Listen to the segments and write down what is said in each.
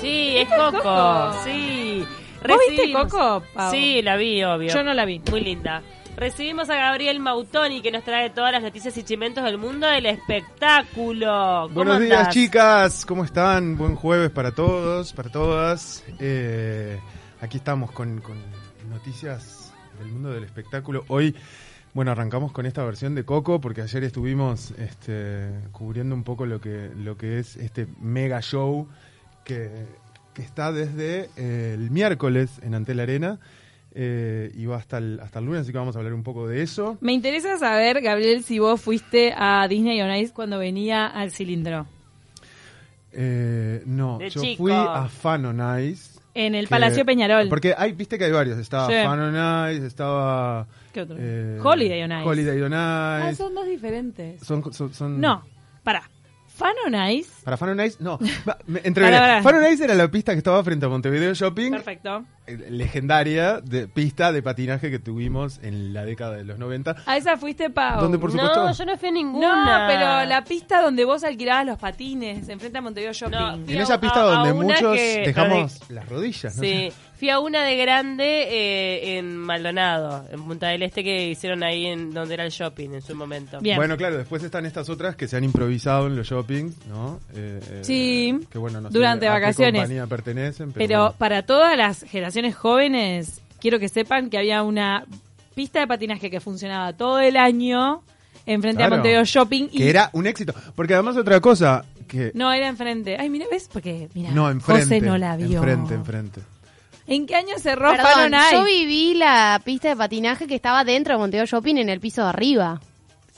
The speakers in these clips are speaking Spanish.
Sí, es Coco. Sí. ¿Vos viste Recibimos- Coco, Pau? Sí, la vi, obvio. Yo no la vi. Muy linda. Recibimos a Gabriel Mautoni que nos trae todas las noticias y chimentos del mundo del espectáculo. ¿Cómo Buenos días, andás? chicas. ¿Cómo están? Buen jueves para todos, para todas. Eh, aquí estamos con, con noticias del mundo del espectáculo. Hoy, bueno, arrancamos con esta versión de Coco porque ayer estuvimos este, cubriendo un poco lo que, lo que es este mega show que, que está desde eh, el miércoles en Antel Arena eh, y va hasta el, hasta el lunes, así que vamos a hablar un poco de eso. Me interesa saber, Gabriel, si vos fuiste a Disney on Ice cuando venía al cilindro. Eh, no, De yo chico. fui a Fan on Ice. En el que- Palacio Peñarol. Porque hay, viste que hay varios. Estaba Sí. Fan on Ice, estaba. ¿Qué otro? eh, Holiday on Ice. Holiday on Ah, son dos diferentes. Son, son, son- No, para. Fan on Ice. Para Fan on Ice, no. Entre. Fan on Ice era la pista que estaba frente a Montevideo Shopping. Perfecto. eh, Legendaria de, pista de patinaje que tuvimos en la década de los 90. A esa fuiste, Pau. ¿Dónde, por supuesto? No, yo no fui a ninguna. No, pero la pista donde vos alquilabas los patines, enfrente a Montevideo Shopping. No, En esa pista a- donde muchos que- dejamos las rodillas. ¿no? Sí, fui a una de grande eh, en Maldonado, en Punta del Este, que hicieron ahí en donde era el shopping en su momento. Bien. Bueno, claro, después están estas otras que se han improvisado en los shoppings, ¿no? Eh, eh, Sí, que bueno, no sé durante a qué vacaciones. compañía pertenecen, pero, Pero bueno. para todas las generaciones jóvenes, quiero que sepan que había una pista de patinaje que funcionaba todo el año enfrente Claro. a Montevideo Shopping. Y que era un éxito. Porque además otra cosa que... No, era enfrente. Ay, mira, ¿ves? Porque, mira, No, enfrente. José no la vio. Enfrente, enfrente. ¿En qué año cerró Perdón, Ice? yo viví la pista de patinaje que estaba dentro de Montevideo Shopping en el piso de arriba.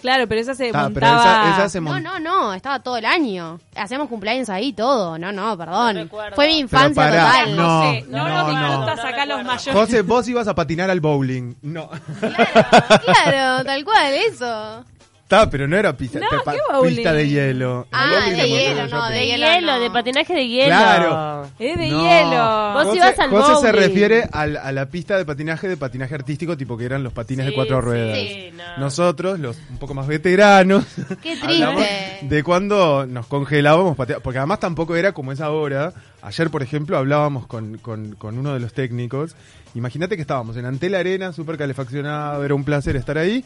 Claro, pero esa se Ah, pero montaba... esa, esa se No, mon- no, no, estaba todo el año. Hacemos cumpleaños ahí, todo. No, no, perdón. No recuerdo. Fue mi infancia pará, total. no. José, no, no, no. disfrutas No acá los mayores. José, vos ibas a patinar al bowling. No. Claro, claro, tal cual, eso. Está, pero no era pista, No, de, pa- ¿qué bowling? pista de hielo. El Ah, bowling de hielo, no, Shopping. de De hielo hielo, no. de patinaje de hielo. Claro. Es de No. hielo. Vos José- ibas al José se bowling. refiere al- a la pista de patinaje de patinaje artístico, tipo que eran los patines de Sí, cuatro sí, ruedas. sí, no. Nosotros, los un poco más veteranos, Qué hablamos triste. de cuando nos congelábamos, patea- porque además tampoco era como es ahora. Ayer, por ejemplo, hablábamos con, con- con uno de los técnicos. Imagínate que estábamos en Antel Arena, súper calefaccionado, era un placer estar ahí.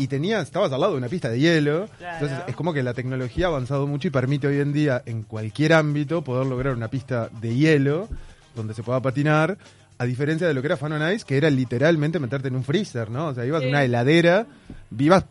Y tenías, estabas al lado de una pista de hielo. Claro. Entonces es como que la tecnología ha avanzado mucho y permite hoy en día, en cualquier ámbito, poder lograr una pista de hielo donde se pueda patinar. A diferencia de lo que era Fan on Ice, que era literalmente meterte en un freezer, ¿no? O sea, ibas a Sí. una heladera, vivas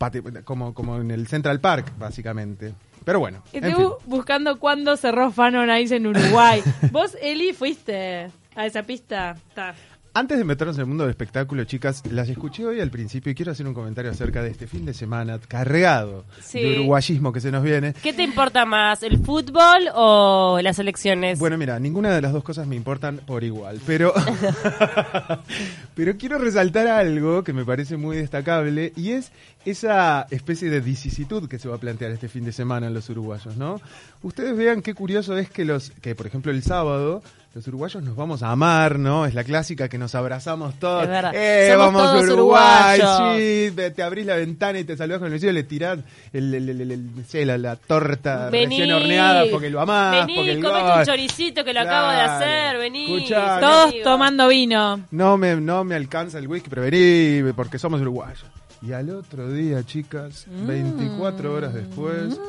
como, como en el Central Park, básicamente. Pero bueno, en Estoy fin. buscando cuándo cerró Fan on Ice en Uruguay. Vos, Eli, fuiste a esa pista. Está. Antes de meternos en el mundo del espectáculo, chicas, las escuché hoy al principio y quiero hacer un comentario acerca de este fin de semana cargado Sí. de uruguayismo que se nos viene. ¿Qué te importa más, el fútbol o las elecciones? Bueno, mira, ninguna de las dos cosas me importan por igual, pero pero quiero resaltar algo que me parece muy destacable y es esa especie de vicisitud que se va a plantear este fin de semana en los uruguayos, ¿no? Ustedes vean qué curioso es que los que por ejemplo el sábado los uruguayos nos vamos a amar, ¿no? Es la clásica que nos abrazamos todos. Es verdad. Eh, Somos vamos todos Uruguay, sí, te, te abrís la ventana y te saludás con el vecino y le tirás el, el- el- el- el- no sé, la, la torta Vení, recién horneada porque lo amás, Vení, porque el comete gol. un choricito que lo acabo de Claro. hacer, vení. Escuchá, Todos tomando vino. No me, no me alcanza el whisky, pero vení, porque somos uruguayos. Y al otro día, chicas, Mm. 24 horas después,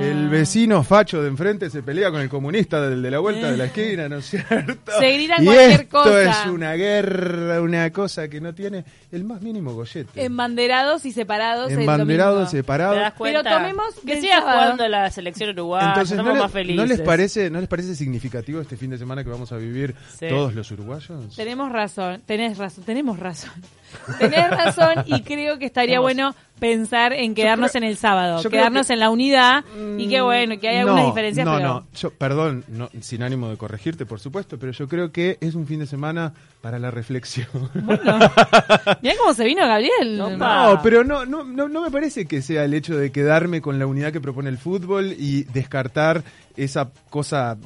el vecino facho de enfrente se pelea con el comunista del de la vuelta de la esquina, ¿no es cierto? Se gritan y cualquier esto cosa. es una guerra, una cosa que no tiene el más mínimo gollete. Embanderados y separados. el Embanderados, domingo. ¿Te separados. das cuenta? Pero tomemos que del siga sábado. jugando la selección uruguaya, Entonces, somos ¿no, más le- felices. ¿no les parece, ¿no les parece significativo este fin de semana que vamos a vivir Sí. todos los uruguayos? Tenemos razón, tenés razón, tenemos razón. Tenés razón y creo que estaría Vamos. bueno pensar en quedarnos creo- en el sábado, quedarnos que- en la unidad y que bueno, que hay algunas No, diferencias, No, pero no, yo, perdón, no, sin ánimo de corregirte, por supuesto, pero yo creo que es un fin de semana para la reflexión. mirá cómo se vino Gabriel. No, No, pero no, no, no, no me parece que sea el hecho de quedarme con la unidad que propone el fútbol y descartar esa cosa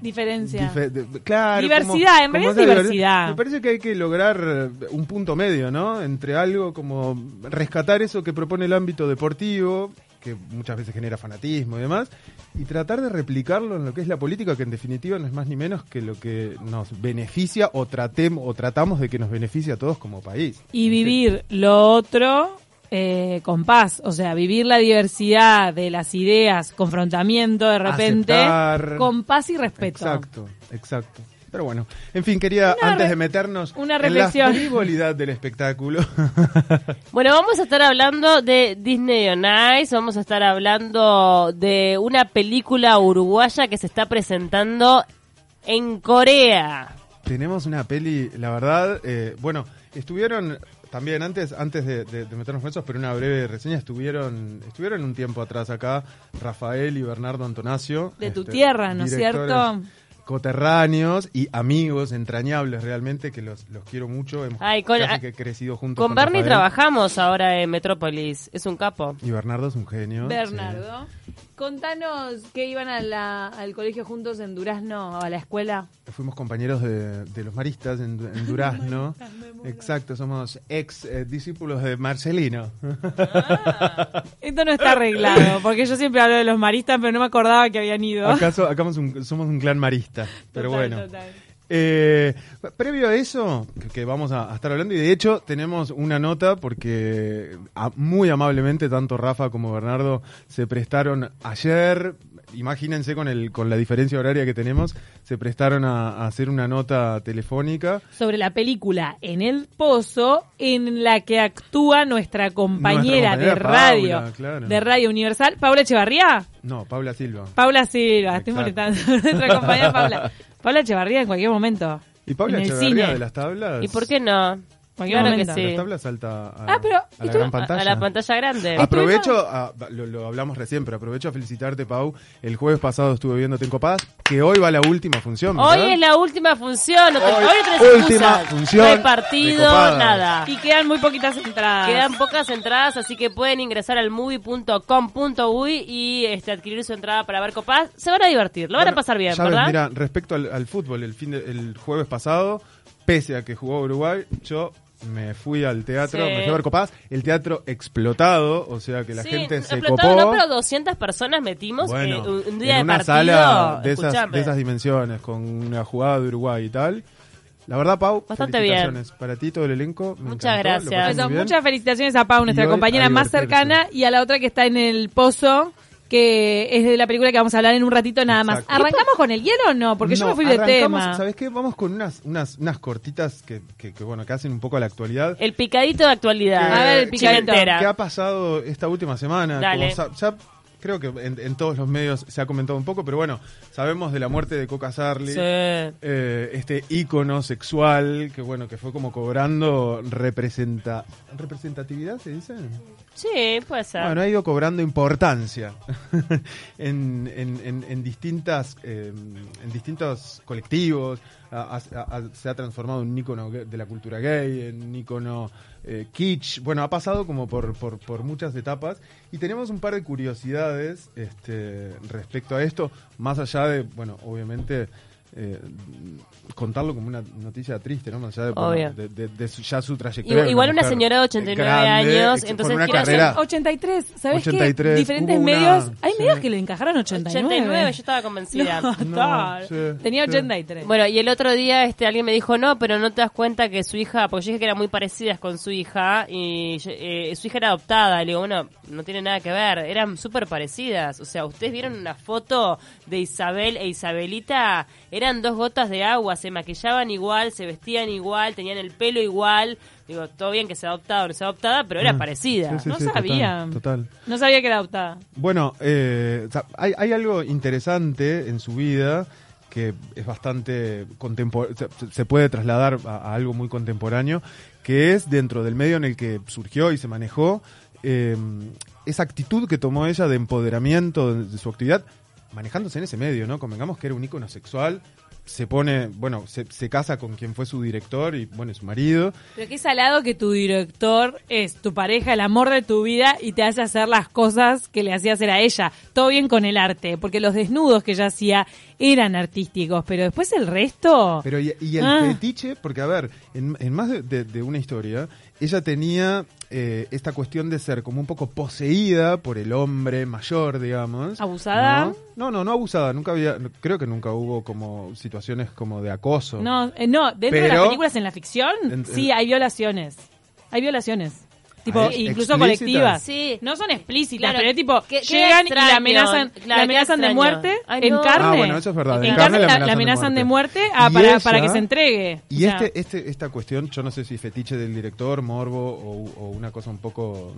Diferencia. dife- de- claro, Diversidad, en realidad es diversidad. Me parece que hay que lograr eh, un punto medio, ¿no? Entre algo como rescatar eso que propone el ámbito deportivo, que muchas veces genera fanatismo y demás, y tratar de replicarlo en lo que es la política, que en definitiva no es más ni menos que lo que nos beneficia o, tratemos, o tratamos de que nos beneficie a todos como país. Y vivir lo otro eh, con paz, o sea, vivir la diversidad de las ideas, confrontamiento de repente, Aceptar. con paz y respeto. Exacto, exacto. Pero bueno, en fin, quería, Una antes de meternos una en la reflexión. frivolidad del espectáculo, Bueno, vamos a estar hablando de Disney on Ice, vamos a estar hablando de una película uruguaya que se está presentando en Corea. tenemos una peli, la verdad, eh, bueno, estuvieron también antes antes de, de- de meternos con eso, pero una breve reseña, estuvieron estuvieron un tiempo atrás acá Rafael y Bernardo Antonasio. este, De tu tierra, ¿no es cierto? Coterráneos y amigos entrañables realmente, que los, los quiero mucho, hemos Ay, con- casi que crecido juntos. Con Bernie Rafael. trabajamos ahora en Metrópolis, es un capo. Y Bernardo es un genio. Bernardo, contanos que iban a la- al colegio juntos en Durazno, a la escuela. Fuimos compañeros de, de los maristas en, en Durazno. Exacto, somos ex eh, discípulos de Marcelino. Esto no está arreglado, porque yo siempre hablo de los maristas, pero no me acordaba que habían ido. ¿Acaso acá somos un, somos un clan marista? Pero Total, bueno. total. Eh, previo a eso, que, vamos a, a estar hablando, y de hecho tenemos una nota porque a- muy amablemente tanto Rafa como Bernardo se prestaron ayer, imagínense con, el, con la diferencia horaria que tenemos, se prestaron a, a hacer una nota telefónica. Sobre la película En el Pozo, en la que actúa nuestra compañera, Nuestra compañera de radio, Paula, claro. de Radio Universal, Paula Echevarría. No, Paula Silva. Paula Silva, estoy molestando. Nuestra compañera Paula. Paula Echevarría en cualquier momento. ¿Y Paula en el cine. de las tablas? ¿Y por qué no? Cualquier Claro que sí. las tablas salta a, Ah, pero a la estuvo- gran pantalla. A la pantalla grande. Aprovecho, a- lo, lo hablamos recién, pero aprovecho a felicitarte, Pau. El jueves pasado estuve viendo Tenco Paz, que hoy va la última función. Hoy ¿verdad? es la última función, Hoy, hoy, última excusa. función No hay partido, Copadas. nada. Y quedan muy poquitas entradas. Quedan pocas entradas, así que pueden ingresar al movie.com.uy y este, adquirir su entrada para ver Copás. Se van a divertir, lo van a Bueno, pasar bien, ya ves, ¿verdad? mira, respecto al, al fútbol, el, fin de- el jueves pasado, pese a que jugó Uruguay, yo me fui al teatro, Sí. me fui a ver Copás, el teatro explotado, o sea que la Sí, gente se explotado copó. no, pero 200 personas metimos Bueno, eh, un, un día en de una partido. sala de esas, de esas dimensiones, con una jugada de Uruguay y tal. La verdad, Pau, Bastante felicitaciones para ti, todo el elenco. me Muchas encantó, gracias. Eso, bien. muchas felicitaciones a Pau, nuestra compañera más cercana, y a la otra que está en el pozo, que es de la película que vamos a hablar en un ratito nada más. Exacto. ¿Arrancamos con el hielo o no? Porque yo No, me fui de tema. ¿Sabes qué? Vamos con unas, unas, unas cortitas que, que, que, bueno, que hacen un poco a la actualidad. El picadito de actualidad. A ver, el picadito. ¿Qué ha pasado esta última semana? Dale. Como ya creo que en, en todos los medios se ha comentado un poco, pero bueno, sabemos de la muerte de Coca Sarli. Sí. eh, este ícono sexual que bueno que fue como cobrando representa representatividad se dice Sí, puede ser. bueno ha ido cobrando importancia en, en- en- distintas eh, en distintos colectivos se ha transformado en un ícono de la cultura gay en un ícono eh, kitsch. Bueno ha pasado como por, por, muchas etapas. Y tenemos un par de curiosidades este, respecto a esto más allá de bueno obviamente eh, contarlo como una noticia triste, ¿no? Más allá de, bueno, Obvio. de, de- de su- ya su trayectoria. Igual- igual una señora de 89 grande, años, entonces una quiero hacer carrera. 83, ¿sabes 83, qué? Diferentes una- medios. Hay sí. medios que le encajaron 89. 89, yo estaba convencida. No, No, tal. sí, Tenía sí. 83. Bueno, y el otro día este alguien me dijo, no, pero no te das cuenta que su hija, porque yo dije que eran muy parecidas con su hija, y eh, su hija era adoptada. Y le digo, bueno, no tiene nada que ver, eran súper parecidas. O sea, ustedes vieron una foto de Isabel e Isabelita, eran dos gotas de agua, se maquillaban igual, se vestían igual, tenían el pelo igual. Digo, todo bien que sea adoptada o no sea adoptada, pero era Mm. parecida. Sí, sí, No sí, sabía. Total. No sabía que era adoptada. Bueno, eh, hay, hay algo interesante en su vida que es bastante contemporáneo, se, se puede trasladar a, a algo muy contemporáneo, que es dentro del medio en el que surgió y se manejó, eh, esa actitud que tomó ella de empoderamiento de, de su actividad, manejándose en ese medio, ¿no? Convengamos que era un ícono sexual, se pone, bueno, se, casa con quien fue su director y, bueno, su marido, Pero qué salado que tu director es tu pareja, el amor de tu vida y te hace hacer las cosas que le hacía hacer a ella. Todo bien con el arte, porque los desnudos que ella hacía eran artísticos, pero después el resto... Pero y, y el Ah. fetiche, porque a ver, en, en más de, de- de una historia, ella tenía eh, esta cuestión de ser como un poco poseída por el hombre mayor, digamos. ¿Abusada? ¿no? No, no, no abusada. Nunca había, creo que nunca hubo como situaciones como de acoso. No, eh, no, dentro de Pero- las películas en la ficción, En- sí, hay violaciones. Hay violaciones. Tipo, Ah, incluso ¿explícitas? colectivas. Sí. No son explícitas, Claro, pero es tipo, llegan y la amenazan, Claro, la amenazan de muerte Ay, en carne. Ah, bueno, eso es verdad. En, En carne, carne la, amenazan de muerte a- Y para, ella- para que se entregue. Y O sea, este, este, esta cuestión, yo no sé si fetiche del director, morbo o, o una cosa un poco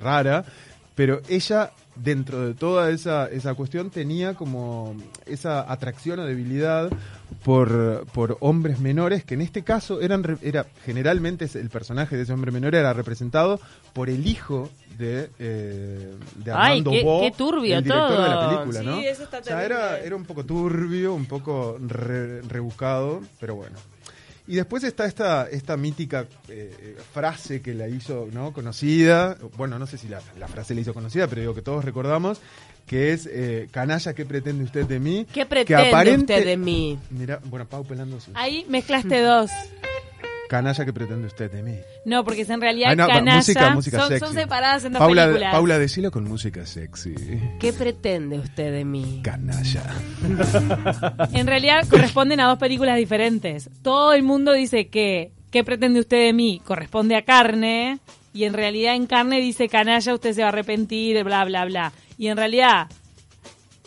rara, pero ella, dentro de toda esa, esa cuestión, tenía como esa atracción o debilidad por, por hombres menores, que en este caso eran re- era generalmente el personaje de ese hombre menor era representado por el hijo de, eh, de Ay, Armando qué- Bo, qué turbio el director de la película, Sí, ¿no? eso está O sea, era, era un poco turbio, un poco re- rebuscado, pero bueno. Y después está esta, esta mítica eh, eh, frase que la hizo ¿no? conocida, bueno, no sé si la, la frase la hizo conocida, pero digo que todos recordamos, que es, eh, canalla, ¿qué pretende usted de mí? ¿Qué pretende aparente- usted de mí? Mira, bueno, Pau pelando sus... Ahí mezclaste dos. Canalla, ¿qué pretende usted de mí? No, porque en realidad Ay, no, canalla música, música son, sexy. son separadas en dos Paula, películas. Paula, decilo con música sexy. ¿Qué pretende usted de mí? Canalla. En realidad corresponden a dos películas diferentes. Todo el mundo dice que ¿qué pretende usted de mí? corresponde a carne y en realidad en carne dice canalla, usted se va a arrepentir, bla, bla, bla. Y en realidad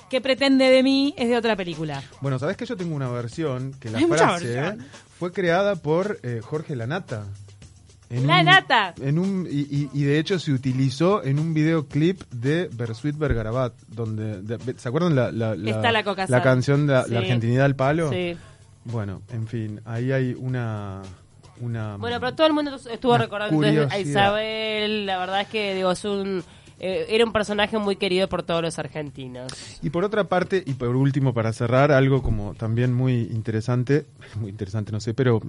¿qué pretende de mí? es de otra película. Bueno, ¿sabes que yo tengo una versión que la Hay frase. Fue creada por eh, Jorge Lanata? En Lanata. En un, y, y- y de hecho se utilizó en un videoclip de Bersuit Bergarabat, donde, de- ¿se acuerdan la, la, la, Está la la canción de la, Sí. la Argentinidad al palo? Sí. Bueno, en fin, ahí hay una... una Bueno, pero todo el mundo estuvo recordando entonces a. Isabel. La verdad es que digo, es un, eh, era un personaje muy querido por todos los argentinos. Y por otra parte, y por último, para cerrar, algo como también muy interesante, muy interesante, no sé, pero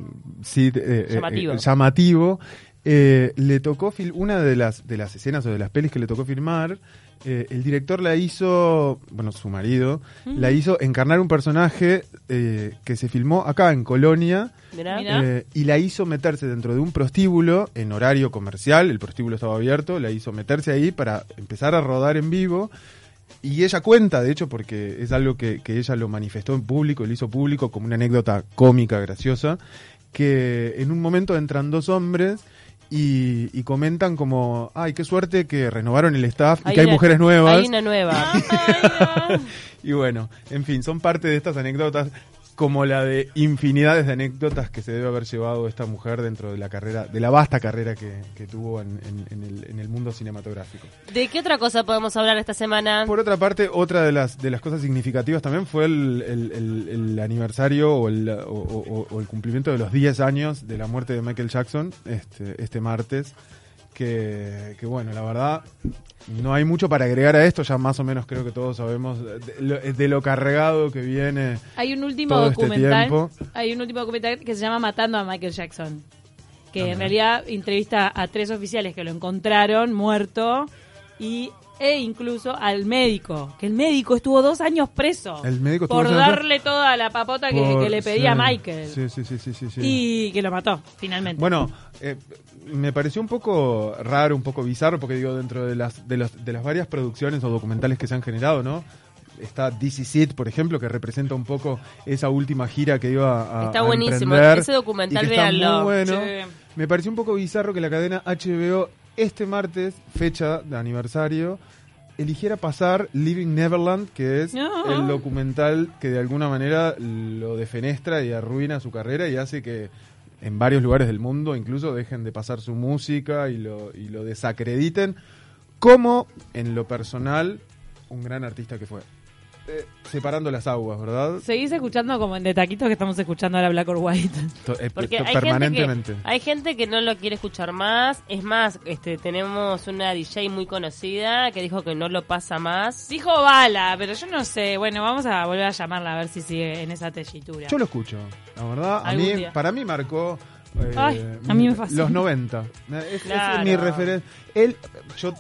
sí eh, eh, Llamativo. eh, llamativo, eh, le tocó fil una de las, de las escenas o de las pelis que le tocó filmar. Eh, el director la hizo, bueno, su marido, la hizo encarnar un personaje eh, que se filmó acá en Colonia. Eh, y la hizo meterse dentro de un prostíbulo en horario comercial, el prostíbulo estaba abierto, la hizo meterse ahí para empezar a rodar en vivo. Y ella cuenta, de hecho, porque es algo que, que ella lo manifestó en público, lo hizo público como una anécdota cómica, graciosa, que en un momento entran dos hombres y, y comentan como, ay, qué suerte que renovaron el staff y que hay mujeres nuevas. Hay una nueva. Y bueno, en fin, son parte de estas anécdotas, como la de infinidades de anécdotas que se debe haber llevado esta mujer dentro de la carrera, de la vasta carrera que, que tuvo en, en- en el, en el mundo cinematográfico. ¿De qué otra cosa podemos hablar esta semana? Por otra parte, otra de las, de las cosas significativas también fue el, el- el- aniversario o el, o- o- o el cumplimiento de los 10 años de la muerte de Michael Jackson este, este martes. Que, que bueno, la verdad, no hay mucho para agregar a esto, ya más o menos creo que todos sabemos de lo, de lo cargado que viene. Hay un último Todo este documental. hay un último documental que se llama Matando a Michael Jackson. Que en realidad entrevista a tres oficiales que lo encontraron muerto y e incluso al médico, que el médico estuvo dos años preso El médico estuvo por darle toda la papota que, Por- que le pedía sí, a Michael Sí, sí, sí, sí, sí, sí. y que lo mató finalmente. Bueno, eh, me pareció un poco raro, un poco bizarro, porque digo, dentro de las, de, los- de las varias producciones o documentales que se han generado, ¿no? Está DC Seed, por ejemplo, que representa un poco esa última gira que iba a. Está a buenísimo. emprender Ese documental, véanlo. Muy bueno. Sí. Me pareció un poco bizarro que la cadena HBO, este martes, fecha de aniversario, eligiera pasar Living Neverland, que es No. el documental que de alguna manera lo defenestra y arruina su carrera y hace que en varios lugares del mundo incluso dejen de pasar su música y lo, y lo desacrediten como en lo personal un gran artista que fue. Eh, separando las aguas, ¿verdad? Seguís escuchando como en de taquitos que estamos escuchando ahora Black or White. To- eh, Porque to- hay gente, permanentemente. que, hay gente que no lo quiere escuchar más. Es más, este tenemos una DJ muy conocida que dijo que no lo pasa más. Dijo Bala, pero yo no sé. Bueno, vamos a volver a llamarla a ver si sigue en esa tellitura. Yo lo escucho, la verdad. A mí, día. para mí marcó eh, Ay, a mí me fascina. los 90. Es, es mi referencia. Él, yo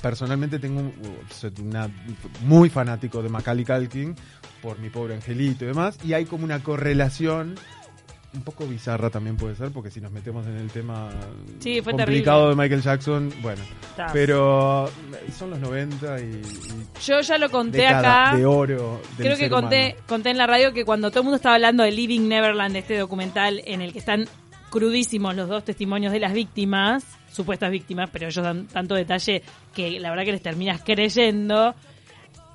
personalmente tengo un, soy una, muy fanático de Macaulay Culkin por mi pobre angelito y demás. Y hay como una correlación un poco bizarra también puede ser, porque si nos metemos en el tema Sí, fue complicado terrible. de Michael Jackson, bueno. Está. Pero son los 90 y, y Yo ya lo conté acá. de oro. Creo que conté, humano. conté en la radio que cuando todo el mundo estaba hablando de Living Neverland, este documental en el que están crudísimos los dos testimonios de las víctimas, supuestas víctimas, pero ellos dan tanto detalle que la verdad que les terminas creyendo.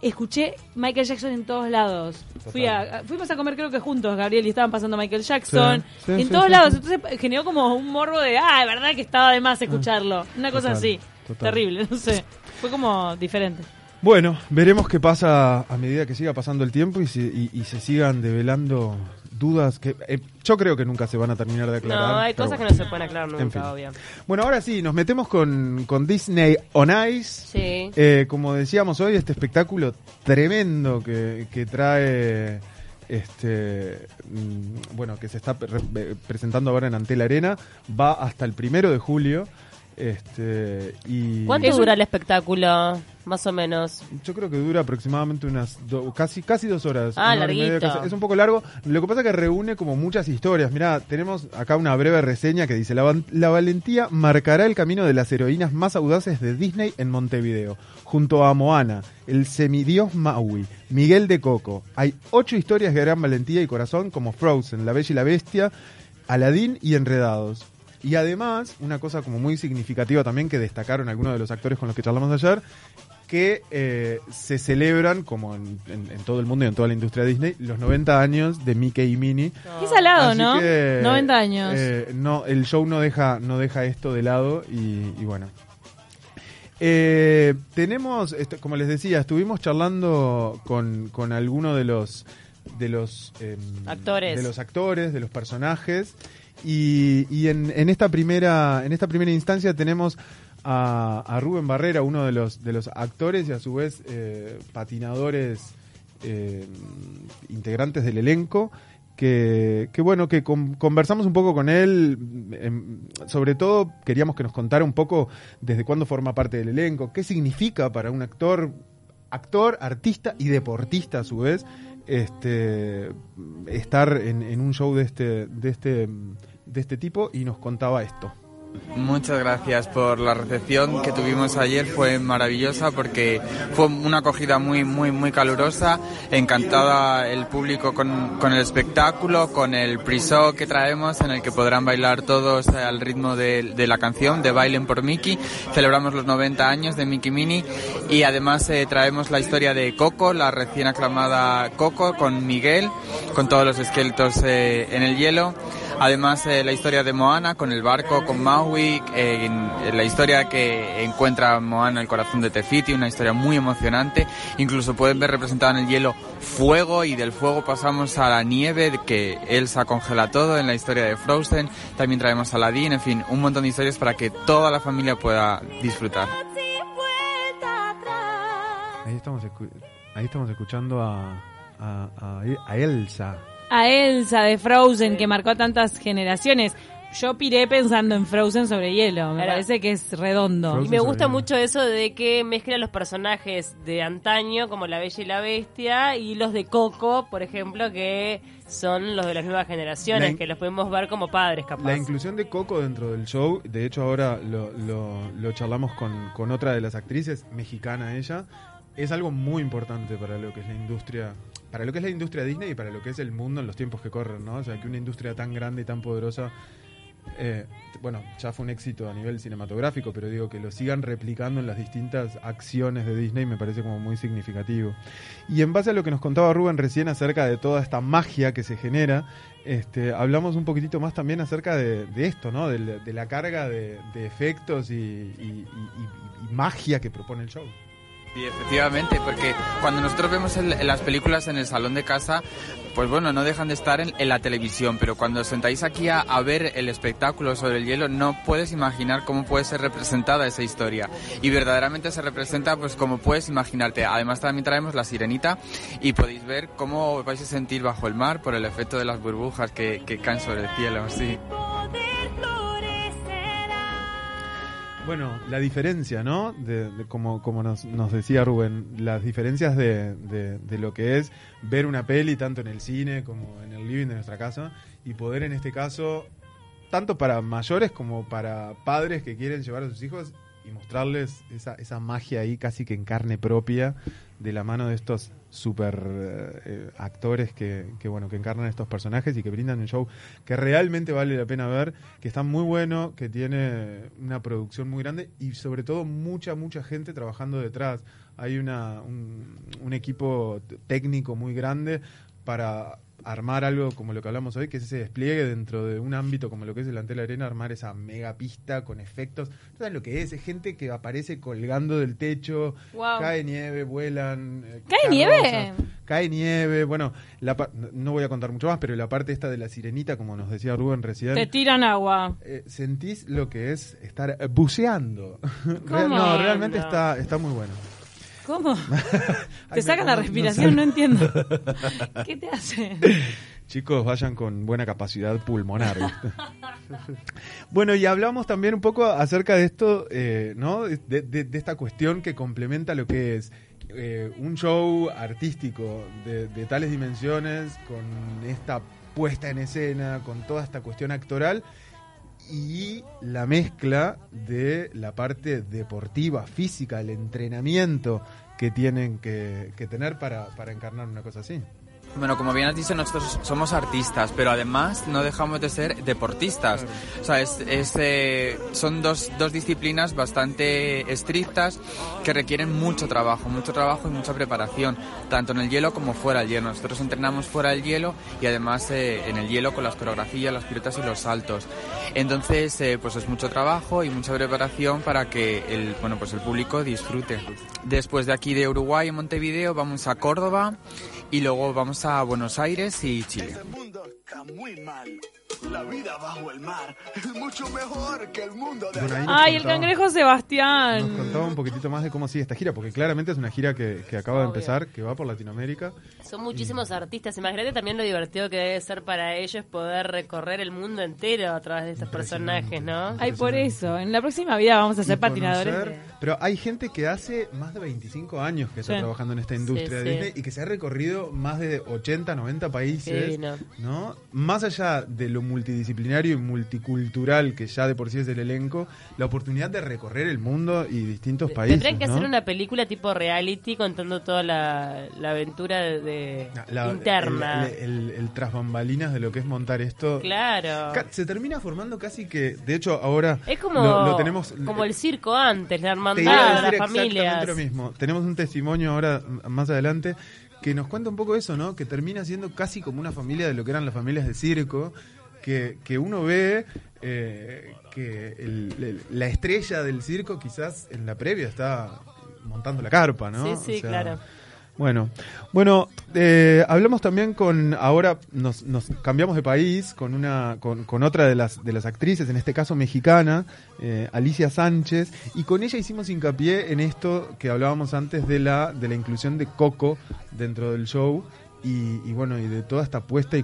Escuché Michael Jackson en todos lados. Fui a, a- fuimos a comer creo que juntos, Gabriel, y estaban pasando Michael Jackson. Sí, sí, en sí, todos lados. Entonces generó como un morbo de, ah, es verdad que estaba de más escucharlo. Una cosa total, así. total. Terrible, no sé. Fue como diferente. Bueno, veremos qué pasa a medida que siga pasando el tiempo y se, y- y se sigan develando dudas que eh, yo creo que nunca se van a terminar de aclarar. No, hay cosas que no se pueden aclarar nunca, En fin. obvio. Bueno, ahora sí, nos metemos con, con Disney on Ice. Sí. Eh, como decíamos hoy, este espectáculo tremendo que, que trae, este, mm, bueno, que se está pre- eh, presentando ahora en Antel Arena, va hasta el primero de julio. Este, y ¿Cuánto dura el espectáculo? Más o menos. yo creo que dura aproximadamente unas do- casi casi dos horas. Ah, media, larguito. casi. es un poco largo. Lo que pasa es que reúne como muchas historias. Mira, tenemos acá una breve reseña que dice la, la valentía marcará el camino de las heroínas más audaces de Disney en Montevideo, junto a Moana, el semidios Maui, Miguel de Coco. Hay ocho historias de gran valentía y corazón como Frozen, La Bella y la Bestia, Aladdin y Enredados. Y además, una cosa como muy significativa también que destacaron algunos de los actores con los que charlamos ayer, que eh, se celebran, como en, en- en todo el mundo y en toda la industria Disney, los 90 años de Mickey y Minnie. Qué salado, Así ¿no? que, 90 años. eh, no, el show no deja, no deja esto de lado y, y bueno. Eh, tenemos, este, como les decía, estuvimos charlando con, con alguno de los de los em, Actores. de los actores, de los personajes y, y en, en esta primera en esta primera instancia tenemos a, Rubén Barrera, uno de los de los actores y a su vez eh, patinadores eh, integrantes del elenco que, que bueno, que con- conversamos un poco con él, em, sobre todo queríamos que nos contara un poco desde cuándo forma parte del elenco, qué significa para un actor, actor, artista y deportista a su vez, este estar en, en un show de este, de este, de este tipo y nos contaba esto. Muchas gracias por la recepción que tuvimos ayer, fue maravillosa porque fue una acogida muy, muy, muy calurosa, encantada el público con, con el espectáculo, con el pre-show que traemos en el que podrán bailar todos al ritmo de, la canción de Bailen por Mickey. Celebramos los 90 años de Mickey Mini y además eh, traemos la historia de Coco, la recién aclamada Coco, con Miguel, con todos los esqueletos eh, en el hielo. Además, eh, la historia de Moana con el barco, con Maui, eh, en la historia que encuentra Moana el corazón de Tefiti, una historia muy emocionante. Incluso pueden ver representado en el hielo fuego y del fuego pasamos a la nieve, que Elsa congela todo en la historia de Frozen. También traemos a Aladdin, en fin, un montón de historias para que toda la familia pueda disfrutar. Ahí estamos, ahí estamos escuchando a- a Elsa. A Elsa de Frozen que marcó a tantas generaciones. Yo piré pensando en Frozen sobre hielo. Me Claro. parece que es redondo. Frozen Y me gusta mucho eso de que mezcla los personajes de antaño, como La Bella y la Bestia, y los de Coco, por ejemplo, que son los de las nuevas generaciones, que los podemos ver como padres, capaz. La inclusión de Coco dentro del show, de hecho ahora lo, lo, lo charlamos con, con otra de las actrices, mexicana ella, es algo muy importante para lo que es la industria, para lo que es la industria Disney y para lo que es el mundo en los tiempos que corren, ¿no? O sea, que una industria tan grande y tan poderosa, eh, bueno, ya fue un éxito a nivel cinematográfico, pero digo que lo sigan replicando en las distintas acciones de Disney me parece como muy significativo. Y en base a lo que nos contaba Rubén recién acerca de toda esta magia que se genera, este, hablamos un poquitito más también acerca de, esto, ¿no? De, de la carga de, efectos y magia que propone el show. Sí, efectivamente, porque cuando nosotros vemos el- las películas en el salón de casa, pues bueno, no dejan de estar en, la televisión, pero cuando os sentáis aquí a, a ver el espectáculo sobre el hielo, no puedes imaginar cómo puede ser representada esa historia. Y verdaderamente se representa pues como puedes imaginarte. Además también traemos la sirenita y podéis ver cómo os vais a sentir bajo el mar por el efecto de las burbujas que, que caen sobre el cielo, sí. Bueno, la diferencia, ¿no? De, de como como nos, nos decía Rubén, las diferencias de, de, de lo que es ver una peli tanto en el cine como en el living de nuestra casa y poder en este caso, tanto para mayores como para padres que quieren llevar a sus hijos y mostrarles esa, esa magia ahí casi que en carne propia de la mano de estos super eh, actores que, que, bueno que encarnan estos personajes y que brindan un show que realmente vale la pena ver, que está muy bueno, que tiene una producción muy grande y sobre todo mucha mucha gente trabajando detrás. Hay una un, un equipo técnico muy grande para armar algo como lo que hablamos hoy, que es ese despliegue dentro de un ámbito como lo que es el Antel Arena, armar esa mega pista con efectos. ¿Sabes lo que es? Es gente que aparece colgando del techo, Wow. cae nieve, vuelan. eh, ¿Cae nieve? Cae nieve. Bueno, la pa- no voy a contar mucho más, pero la parte esta de la sirenita, como nos decía Rubén recién. Te tiran agua. eh, sentís lo que es estar buceando. No, realmente No. está, está muy bueno. ¿Cómo? Te sacan la respiración, no entiendo. ¿Qué te hace? Chicos, vayan con buena capacidad pulmonar. bueno, y hablamos también un poco acerca de esto, eh, ¿no? De, de- de esta cuestión que complementa lo que es eh, un show artístico de, de tales dimensiones, con esta puesta en escena, con toda esta cuestión actoral y la mezcla de la parte deportiva, física, el entrenamiento que tienen que, que tener para, para encarnar una cosa así. Bueno, como bien has dicho, nosotros somos artistas, pero además no dejamos de ser deportistas. O sea, es, es, eh, son dos, dos disciplinas bastante estrictas que requieren mucho trabajo, mucho trabajo y mucha preparación, tanto en el hielo como fuera del hielo. Nosotros entrenamos fuera del hielo y además eh, en el hielo con las coreografías, las piruetas y los saltos. Entonces, eh, pues es mucho trabajo y mucha preparación para que el, bueno, pues el público disfrute. Después de aquí de Uruguay, en Montevideo, vamos a Córdoba y luego vamos a Buenos Aires y Chile. La vida bajo el mar es mucho mejor que el mundo de Bueno, nos Ay, el cangrejo Nos Sebastián. contaba un poquitito más de cómo sigue esta gira, porque claramente es una gira que, que acaba de empezar, que va por Latinoamérica. Son muchísimos artistas. Imagínate también lo divertido que debe ser para ellos poder recorrer el mundo entero a través de estos personajes, ¿no? Ay, por eso. En la próxima vida vamos a ser y patinadores. conocer- Pero hay gente que hace más de 25 años que está Sí. trabajando en esta industria Sí, de sí. Disney y que se ha recorrido más de 80, 90 Qué países. ¿no? Más allá de lo multidisciplinario y multicultural que ya de por sí es el elenco, la oportunidad de recorrer el mundo y distintos países. Tendrían que ¿no? hacer una película tipo reality contando toda la, la aventura de, de- La- interna. El, el- el tras bambalinas de lo que es montar esto. claro. Se termina formando casi que, de hecho, ahora Es como, lo, lo tenemos. como el circo antes, la hermandad, las familias. lo mismo. Tenemos un testimonio ahora más adelante que nos cuenta un poco eso, ¿no? Que termina siendo casi como una familia de lo que eran las familias de circo, que, que uno ve eh, que el- el- la estrella del circo quizás en la previa está montando la carpa, ¿no? Sí, sí, claro. Bueno, bueno, eh, hablamos también con, ahora nos, nos cambiamos de país con una, con, con otra de las de las actrices, en este caso mexicana, eh, Alicia Sánchez, y con ella hicimos hincapié en esto que hablábamos antes de la de la inclusión de Coco dentro del show y, y bueno y de toda esta apuesta y,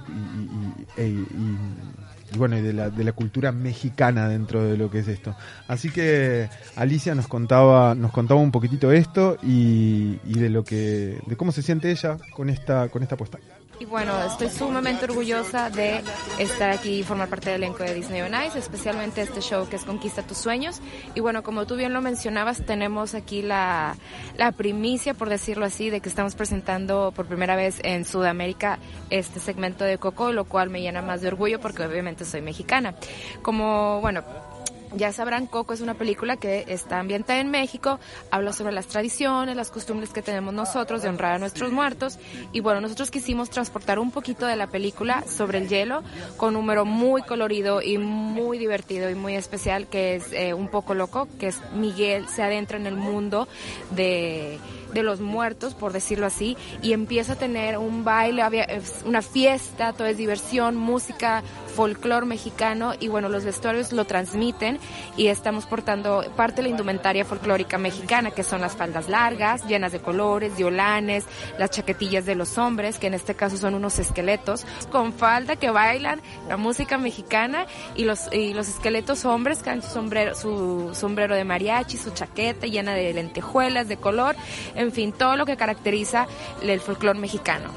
y- y- bueno y de la, de la cultura mexicana dentro de lo que es esto. Así que Alicia nos contaba nos contaba un poquitito esto y, y de lo que de cómo se siente ella con esta con esta apuesta. Y bueno, estoy sumamente orgullosa de estar aquí y formar parte del elenco de Disney on Ice, especialmente este show que es Conquista tus sueños. Y bueno, como tú bien lo mencionabas, tenemos aquí la, la primicia, por decirlo así, de que estamos presentando por primera vez en Sudamérica este segmento de Coco, lo cual me llena más de orgullo porque obviamente soy mexicana. Como, bueno, ya sabrán, Coco es una película que está ambientada en México, habla sobre las tradiciones, las costumbres que tenemos nosotros de honrar a nuestros muertos. Y bueno, nosotros quisimos transportar un poquito de la película sobre el hielo con un número muy colorido y muy divertido y muy especial que es eh, un poco loco, que es Miguel se adentra en el mundo de de los muertos, por decirlo así, y empieza a tener un baile, una fiesta, todo es diversión, música, folclore mexicano y bueno, los vestuarios lo transmiten y estamos portando parte de la indumentaria folclórica mexicana, que son las faldas largas, llenas de colores, violanes, las chaquetillas de los hombres, que en este caso son unos esqueletos, con falda que bailan la música mexicana y los, y los esqueletos hombres que traen su sombrero, su sombrero de mariachi, su chaqueta llena de lentejuelas, de color, en fin, todo lo que caracteriza el folclore mexicano.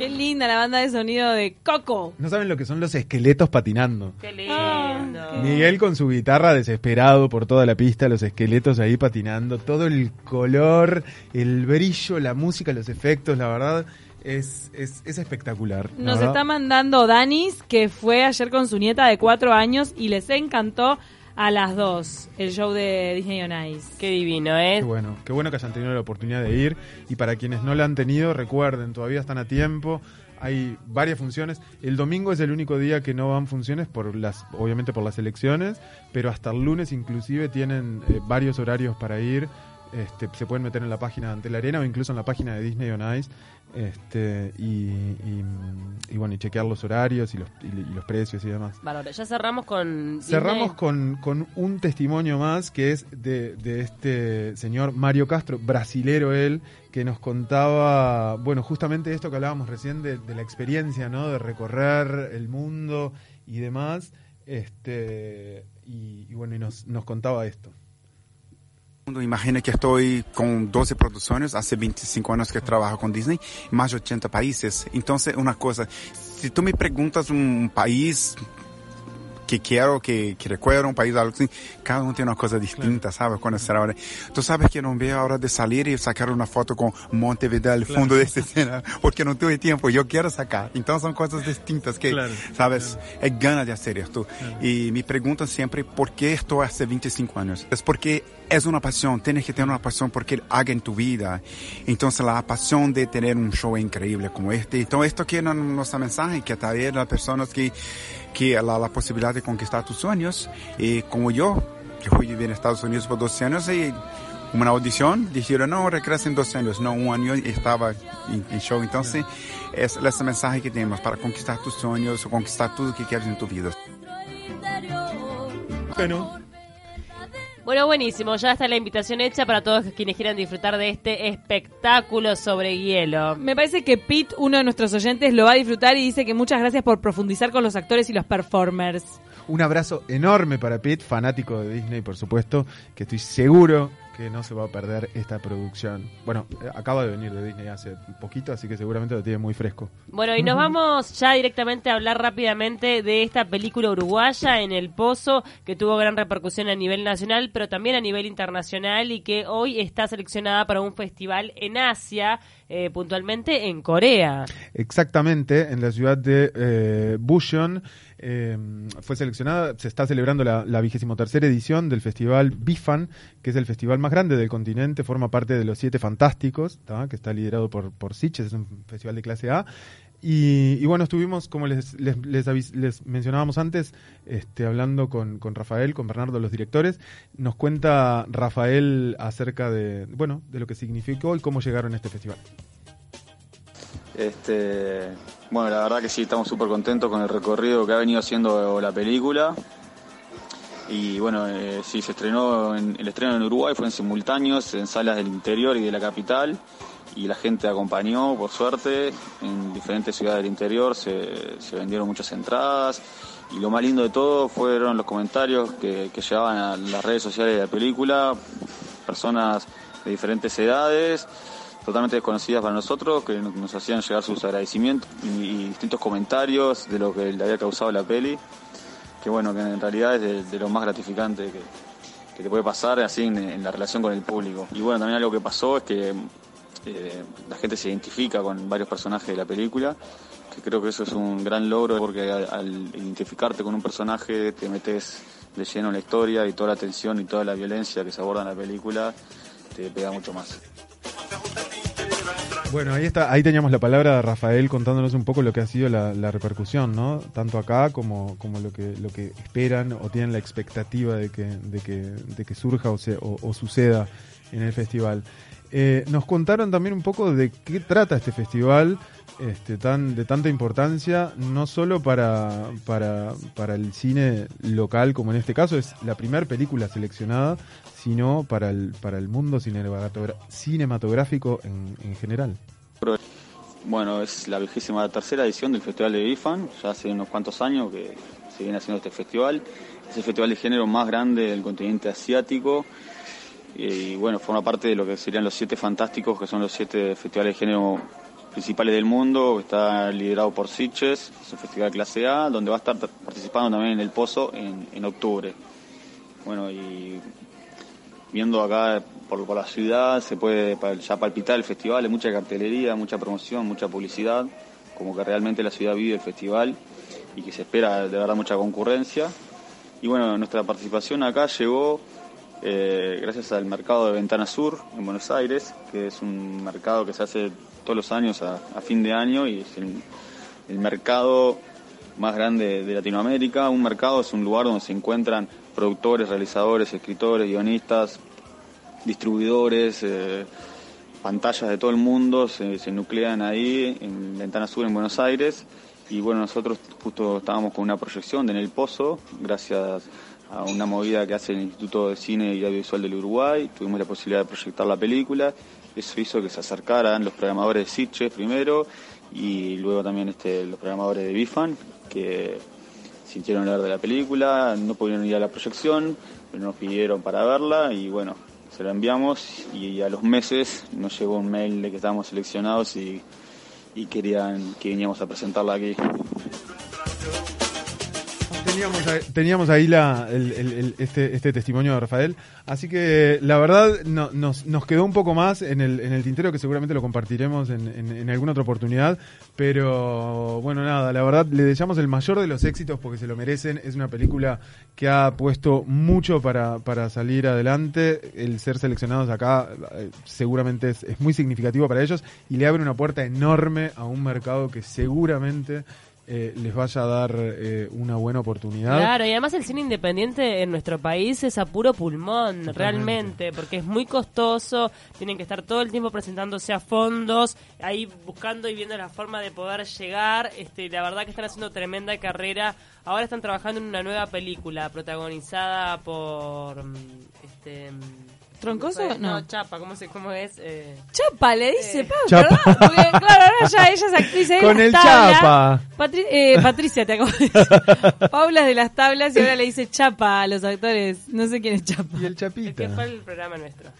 Qué linda la banda de sonido de Coco. No saben lo que son los esqueletos patinando. Qué lindo. Ah, Miguel con su guitarra desesperado por toda la pista, los esqueletos ahí patinando, todo el color, el brillo, la música, los efectos, la verdad es, es, es espectacular. la Nos verdad. está mandando Danis, que fue ayer con su nieta de cuatro años y les encantó a las dos el show de Disney on Ice. Qué divino, ¿eh? Qué bueno, qué bueno que hayan tenido la oportunidad de ir. Y para quienes no la han tenido, recuerden, todavía están a tiempo. Hay varias funciones. El domingo es el único día que no van funciones por las, obviamente por las elecciones, pero hasta el lunes inclusive tienen eh, varios horarios para ir. Este, se pueden meter en la página de Ante la Arena o incluso en la página de Disney on Ice este, y, y- y bueno, y chequear los horarios y los, y, los precios y demás. Bárbaro. Ya cerramos con. Cerramos con, con un testimonio más que es de, de este señor Mario Castro, brasilero él, que nos contaba, bueno, justamente esto que hablábamos recién de, de la experiencia, ¿no? De recorrer el mundo y demás. Este, y, y bueno, y nos, nos contaba esto. Mundo. Imagina que estoy con 12 producciones, hace 25 años que trabajo con Disney, en más de 80 países. Entonces, una cosa, si tú me preguntas un país que quiero, que, que recuerdo, un país algo así, cada uno tiene una cosa distinta, ¿sabes? Cuando será ahora. Tú sabes que no veo ahora de salir y sacar una foto con Montevideo al fondo de esta escena, porque no tuve tiempo, yo quiero sacar. Entonces son cosas distintas que, Claro, ¿sabes? Es ganas de hacer esto. Y me preguntan siempre por qué esto hace 25 años. Es porque es una pasión, tienes que tener una pasión porque haga en tu vida. Entonces la pasión de tener un show increíble como este. Entonces esto quiere nuestro mensaje, que atraer a las personas que, que la, la posibilidad de conquistar tus sueños. Y como yo, que fui vivir en Estados Unidos por 12 años y una audición, dijeron, no, regresa en dos años, no, un año estaba en, en show. Entonces, es ese mensaje que tenemos para conquistar tus sueños o conquistar todo lo que quieres en tu vida. Bueno, Bueno, buenísimo. Ya está la invitación hecha para todos quienes quieran disfrutar de este espectáculo sobre hielo. Me parece que Pete, uno de nuestros oyentes, lo va a disfrutar y dice que muchas gracias por profundizar con los actores y los performers. un abrazo enorme para Pete, fanático de Disney, por supuesto, que estoy seguro que no se va a perder esta producción. Bueno, eh, acaba de venir de Disney hace poquito, así que seguramente lo tiene muy fresco. Bueno, y nos vamos ya directamente a hablar rápidamente de esta película uruguaya en El Pozo, que tuvo gran repercusión a nivel nacional, pero también a nivel internacional y que hoy está seleccionada para un festival en Asia, eh, puntualmente en Corea. Exactamente, en la ciudad de eh, Bucheon eh, fue seleccionada, se está celebrando la, vigésimo tercera edición del festival Bifan, que es el festival más grande del continente, forma parte de los Siete Fantásticos, ¿tá? que está liderado por, por Sitges, es un festival de clase A. Y, bueno, estuvimos, como les, les, les, les mencionábamos antes, este, hablando con, con Rafael, con Bernardo, los directores. Nos cuenta Rafael acerca de, bueno, de lo que significó y cómo llegaron a este festival. Este, bueno, la verdad que sí, estamos súper contentos con el recorrido que ha venido haciendo la película. Y bueno, eh, sí, se estrenó, en, el estreno en Uruguay fue en simultáneos, en salas del interior y de la capital. Y la gente acompañó, por suerte, en diferentes ciudades del interior se, vendieron muchas entradas. Y lo más lindo de todo fueron los comentarios que, que llegaban a las redes sociales de la película, personas de diferentes edades, totalmente desconocidas para nosotros, que nos hacían llegar sus agradecimientos y, distintos comentarios de lo que le había causado la peli, que bueno, que en realidad es de, lo más gratificante que, que te puede pasar así en la relación con el público. Y bueno, también algo que pasó es que eh, la gente se identifica con varios personajes de la película, que creo que eso es un gran logro porque al, al identificarte con un personaje te metes de lleno en la historia y toda la tensión y toda la violencia que se aborda en la película te pega mucho más. Bueno, ahí está, ahí teníamos la palabra de Rafael contándonos un poco lo que ha sido la, la repercusión, ¿no? Tanto acá como, como lo que lo que esperan o tienen la expectativa de que, de que, de que surja o, se, o, o suceda en el festival. Eh, nos contaron también un poco de qué trata este festival, este, tan de tanta importancia, no solo para, para, para el cine local, como en este caso, es la primera película seleccionada, sino para el, para el mundo cinematográfico en, en general. Bueno, es la vigésima tercera edición del Festival de Bifan, ya hace unos cuantos años que se viene haciendo este festival. Es el festival de género más grande del continente asiático y bueno, forma parte de lo que serían los siete fantásticos, que son los siete festivales de género principales del mundo, que está liderado por Sitges, es un festival clase A, donde va a estar participando también en el Pozo en, en octubre. Bueno, y viendo acá por, por la ciudad se puede ya palpitar el festival, hay mucha cartelería, mucha promoción, mucha publicidad, como que realmente la ciudad vive el festival y que se espera de verdad mucha concurrencia. Y bueno, nuestra participación acá llegó eh, gracias al mercado de Ventana Sur en Buenos Aires, que es un mercado que se hace todos los años a, fin de año y es el, mercado más grande de Latinoamérica. Un mercado es un lugar donde se encuentran productores, realizadores, escritores, guionistas, distribuidores, eh, pantallas de todo el mundo, se, nuclean ahí en Ventana Sur en Buenos Aires. Y bueno, nosotros justo estábamos con una proyección de En el Pozo, gracias una movida que hace el Instituto de Cine y Audiovisual del Uruguay. Tuvimos la posibilidad de proyectar la película. Eso hizo que se acercaran los programadores de Sitges primero y luego también este, los programadores de Bifan, que sintieron hablar de la película, no pudieron ir a la proyección, pero nos pidieron para verla y bueno, se la enviamos y a los meses nos llegó un mail de que estábamos seleccionados y, y querían que viniéramos a presentarla aquí. Teníamos ahí, la, este, este testimonio de Rafael, así que la verdad no- nos, quedó un poco más en el, en tintero que seguramente lo compartiremos en, en- en alguna otra oportunidad, pero bueno, nada, la verdad le deseamos el mayor de los éxitos porque se lo merecen, es una película que ha puesto mucho para, salir adelante, el ser seleccionados acá eh, seguramente es muy significativo para ellos y le abre una puerta enorme a un mercado que seguramente eh, les vaya a dar eh, una buena oportunidad. Claro, y además el cine independiente en nuestro país es a puro pulmón, realmente, porque es muy costoso, tienen que estar todo el tiempo presentándose a fondos, ahí buscando y viendo la forma de poder llegar, este, la verdad que están haciendo tremenda carrera, ahora están trabajando en una nueva película protagonizada por... mm, Este, mm, ¿Troncoso? No. Chapa, ¿cómo, se, cómo es? Eh, Chapa, le dice, Pau, Chapa. ¿verdad? Porque, claro, ahora ya ella es actriz de Con el tablas. Chapa. Patri- eh, Patricia, te acabo de decir. Paula es de las tablas y ahora le dice Chapa a los actores. No sé quién es Chapa. Y el el que Chapita. fue el programa nuestro.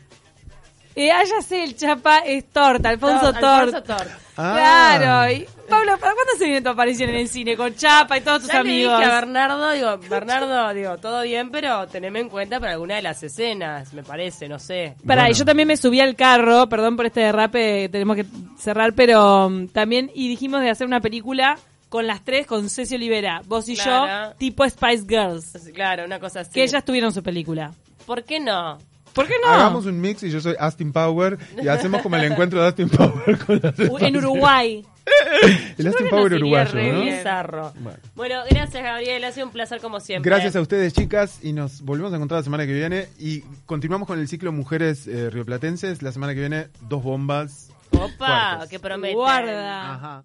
Eh, el Chapa es Torta, Alfonso Tor- Torta. Alfonso Tort. Ah. Claro. Y, Pablo, ¿para cuándo se viene tu aparición en el cine? Con Chapa y todos tus Ya le amigos. dije a Bernardo, digo, Bernardo, digo, todo bien, pero teneme en cuenta para alguna de las escenas, me parece, no sé. Pará, Bueno. y yo también me subí al carro, perdón por este derrape, tenemos que cerrar, pero um, también, y dijimos de hacer una película con las tres, con Ceci Olivera, vos y Claro. yo, tipo Spice Girls, Claro, una cosa así. que ellas tuvieron su película. ¿Por qué no? ¿Por qué no? Hagamos un mix y yo soy Austin Power y hacemos como el encuentro de Austin Power con las en Uruguay. El Austin Power uruguayo, ¿no? bizarro. Bueno. Bueno, gracias Gabriel, ha sido un placer como siempre. Gracias a ustedes, chicas, y nos volvemos a encontrar la semana que viene. Y continuamos con el ciclo Mujeres eh, Rioplatenses. La semana que viene, dos bombas. Opa, fuertes. que promete. Guarda. Ajá.